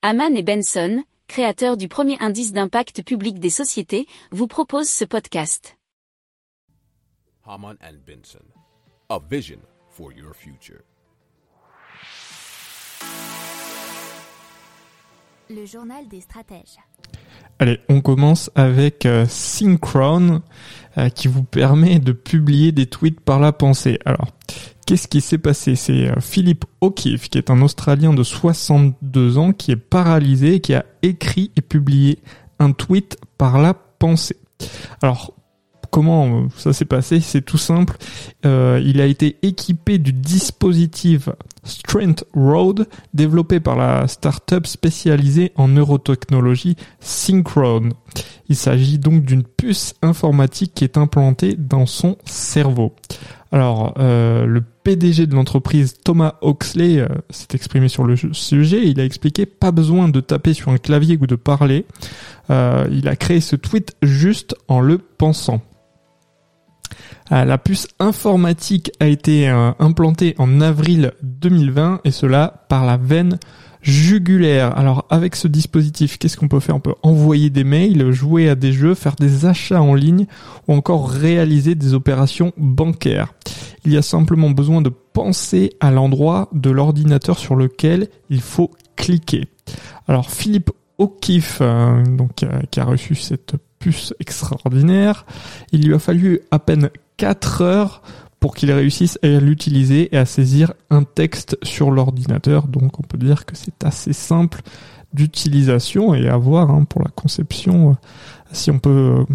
Haman et Benson, créateurs du premier indice d'impact public des sociétés, vous proposent ce podcast. Haman and Benson, a vision for your future. Le journal des stratèges. Allez, on commence avec euh, Synchron euh, qui vous permet de publier des tweets par la pensée. Alors, qu'est-ce qui s'est passé? C'est euh, Philippe O'Keefe, qui est un Australien de 62 ans, qui est paralysé et qui a écrit et publié un tweet par la pensée. Alors, comment ça s'est passé? C'est tout simple. Euh, il a été équipé du dispositif Strength Road développé par la startup spécialisée en neurotechnologie Synchron. Il s'agit donc d'une puce informatique qui est implantée dans son cerveau. Alors, euh, le PDG de l'entreprise Thomas Oxley euh, s'est exprimé sur le sujet. Il a expliqué pas besoin de taper sur un clavier ou de parler. Euh, il a créé ce tweet juste en le pensant. Euh, la puce informatique a été implantée en avril 2020 et cela par la veine jugulaire. Alors avec ce dispositif, qu'est-ce qu'on peut faire? On peut envoyer des mails, jouer à des jeux, faire des achats en ligne ou encore réaliser des opérations bancaires. Il y a simplement besoin de penser à l'endroit de l'ordinateur sur lequel il faut cliquer. Alors Philippe O'Keefe, euh, donc, qui a reçu cette puce extraordinaire, il lui a fallu à peine 4 heures pour qu'il réussisse à l'utiliser et à saisir un texte sur l'ordinateur. Donc on peut dire que c'est assez simple d'utilisation et à voir hein, pour la conception euh, si on peut euh,